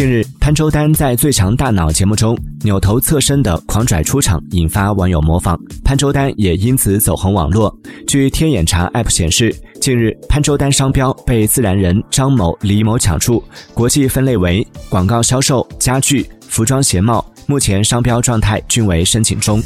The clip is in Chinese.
近日潘周丹在最强大脑节目中扭头侧身的狂拽出场引发网友模仿潘周丹也因此走红网络据天眼查 app 显示近日潘周丹商标被自然人张某李某抢注国际分类为广告销售家具服装鞋帽目前商标状态均为申请中。